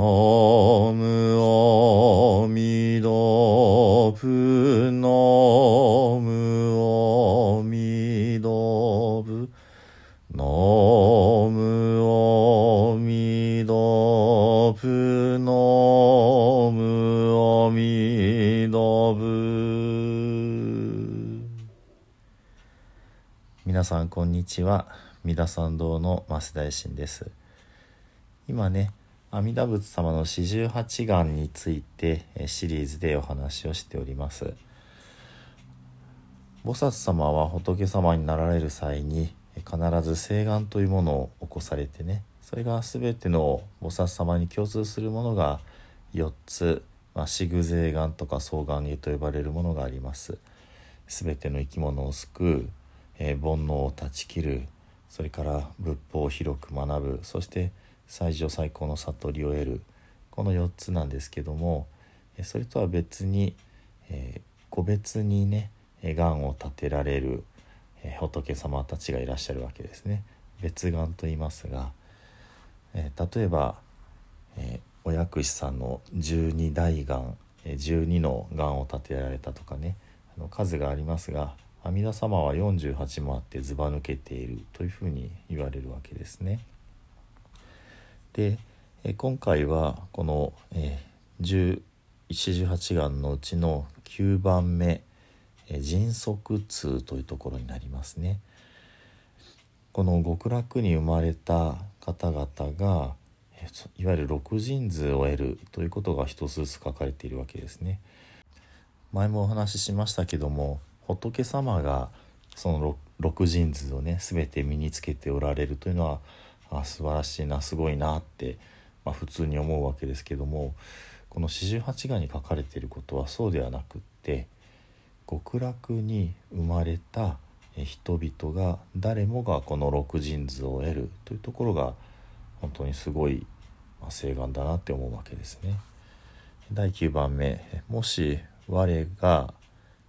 ムアミダブナムアミダブナムアミダブナムアミダブ皆さんこんにちは。三田参道の増大臣です。今ね阿弥陀仏様の四十八願についてシリーズでお話をしております。菩薩様は仏様になられる際に必ず誓願というものを起こされてねそれが全ての菩薩様に共通するものが4つ、まあ、四具税願とか双眼芸と呼ばれるものがあります。全ての生き物を救う、えー、煩悩を断ち切るそれから仏法を広く学ぶそして最上最高の悟りを得るこの4つなんですけどもそれとは別に、え、個別にね願を立てられる、え、仏様たちがいらっしゃるわけですね別願と言いますが、え、例えば、えお薬師さんの十二大願12の願を立てられたとかねあの数がありますが阿弥陀様は48もあってずば抜けているというふうに言われるわけですね。で、え今回はこの、えー、18願のうちの9番目、え、迅速痛というところになりますね。この極楽に生まれた方々がいわゆる六神図を得るということが一つずつ書かれているわけですね。前もお話ししましたけども仏様がその六神図をね全て身につけておられるというのはあ素晴らしいなすごいなって、まあ、普通に思うわけですけどもこの四十八願に書かれていることはそうではなくって極楽に生まれた人々が誰もがこの六神図を得るというところが本当にすごい、ま、請願だなって思うわけですね。第9番目もし我が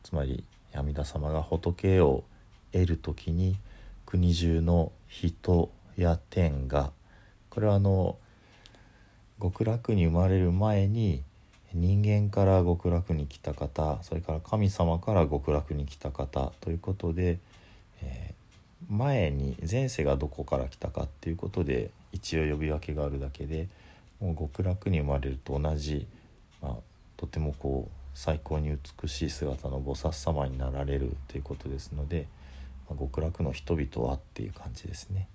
つまり阿弥陀様が仏を得る時に国中の人や天がこれはあの極楽に生まれる前に人間から極楽に来た方それから神様から極楽に来た方ということで、えー、前に前世がどこから来たかっていうことで一応呼び分けがあるだけでもう極楽に生まれると同じ、まあ、とてもこう最高に美しい姿の菩薩様になられるということですので、まあ、極楽の人々はっていう感じですね。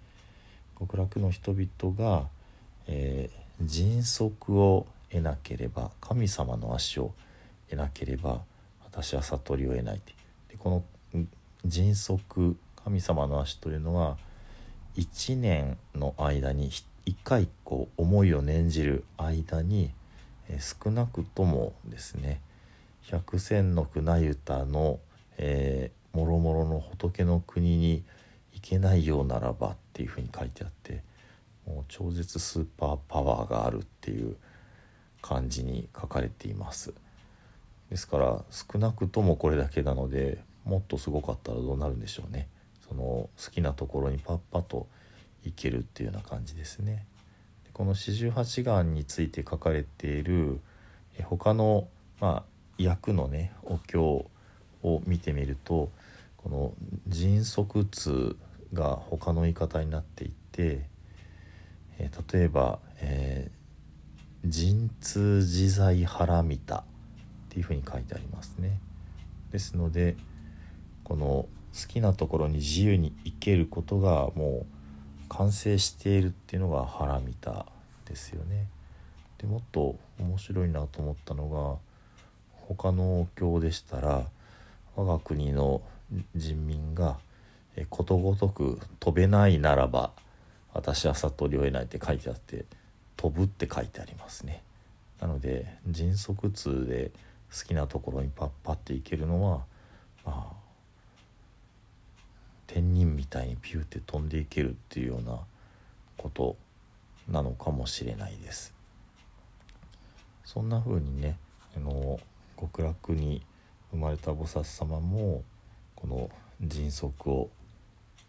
極楽の人々が、えー、迅速を得なければ神様の足を得なければ私は悟りを得ないでこの迅速神様の足というのは1年の間に一回こう思いを念じる間に、えー、少なくともですね百戦の船歌の、えー、もろもろの仏の国にいけないようならばっていうふうに書いてあってもう超絶スーパーパワーがあるっていう感じに書かれています。ですから少なくともこれだけなのでもっとすごかったらどうなるんでしょうね。その好きなところにパッパといけるっていうような感じですね。でこの四十八願について書かれている他のまあ役のねお経を見てみるとこの迅速痛が他の言い方になっていて、えー、例えば、えー、陣痛自在腹見たっていうふうに書いてありますね。ですのでこの好きなところに自由に行けることがもう完成しているっていうのが腹見たですよね。でもっと面白いなと思ったのが他のお経でしたら我が国の人民がことごとく飛べないならば私は悟りを得ないって書いてあって飛ぶって書いてありますね。なので迅速痛で好きなところにパッパっていけるのはまあ天人みたいにピューって飛んでいけるっていうようなことなのかもしれないです。そんな風にねあの極楽に生まれた菩薩様もこの迅速を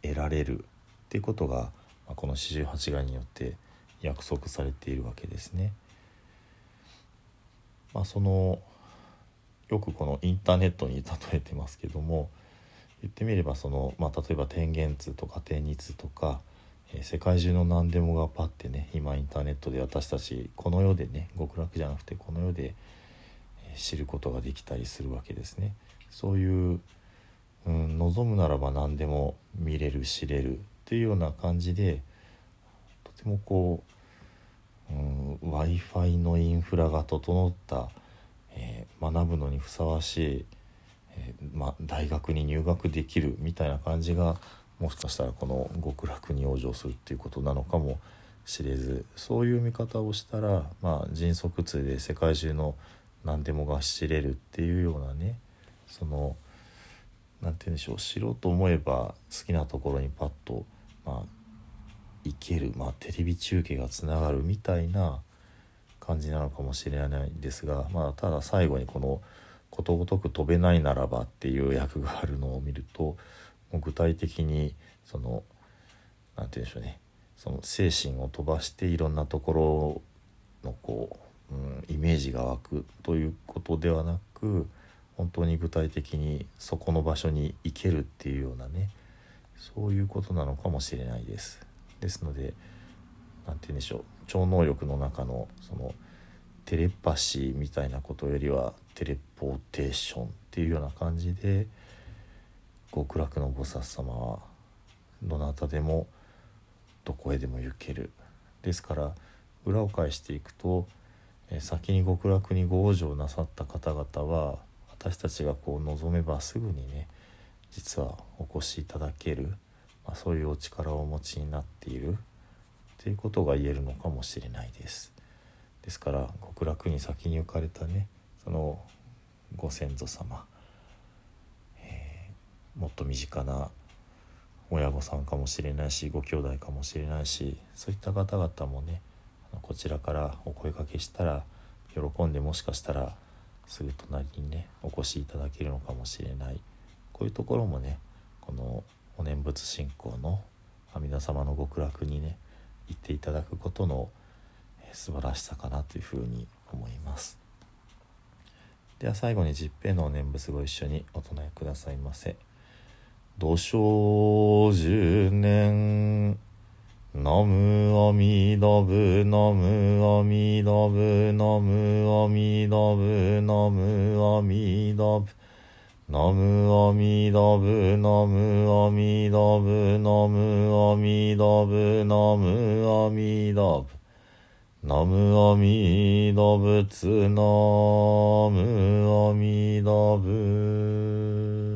得られるっていうことが、この四十八願によって約束されているわけですね。まあ、そのよくこのインターネットに例えてますけども言ってみればその、まあ、例えば天元図とか天日とか、えー、世界中の何でもがパッてね今インターネットで私たちこの世でね極楽じゃなくてこの世で、知ることができたりするわけですね。そういう、うん、望むならば何でも見れる知れるっていうような感じでとてもこう、うん、w i f i のインフラが整った、えー、学ぶのにふさわしいえー、ま大学に入学できるみたいな感じがもしかしたらこの極楽に往生するっていうことなのかもしれずそういう見方をしたら、まあ、迅速通で世界中の何でもが知れるっていうようなねその何て言うんでしょう知ろうと思えば好きなところにパッと、まあ、行ける、まあ、テレビ中継がつながるみたいな感じなのかもしれないんですが、まあ、ただ最後にこの「ことごとく飛べないならばっていう役があるのを見るともう具体的にその何て言うんでしょうねその精神を飛ばしていろんなところのこう、うん、イメージが湧くということではなく本当に具体的にそこの場所に行けるっていうようなねそういうことなのかもしれないです。ですので何て言うんでしょう超能力の中のそのテレパシーみたいなことよりはテレポーテーションっていうような感じで極楽の菩薩様はどなたでもどこへでも行けるですから裏を返していくと先に極楽にご往生なさった方々は私たちがこう望めばすぐにね実はお越しいただける、まあ、そういうお力をお持ちになっているということが言えるのかもしれないです。ですから極楽に先に行かれたねそのご先祖様、えー、もっと身近な親御さんかもしれないしご兄弟かもしれないしそういった方々もねこちらからお声かけしたら喜んでもしかしたらすぐ隣にねお越しいただけるのかもしれない。こういうところもねこのお念仏信仰の阿弥陀様の極楽にね行っていただくことの素晴らしさかなというふうに思います。では最後に十平のお念仏ご一緒にお唱えくださいませ。土生十年ナムアミダブナムアミダブナムアミダブナムアミダブナムアミダブナムアミダブナムアミダブナムアミダブナムアミダブツナムアミダブ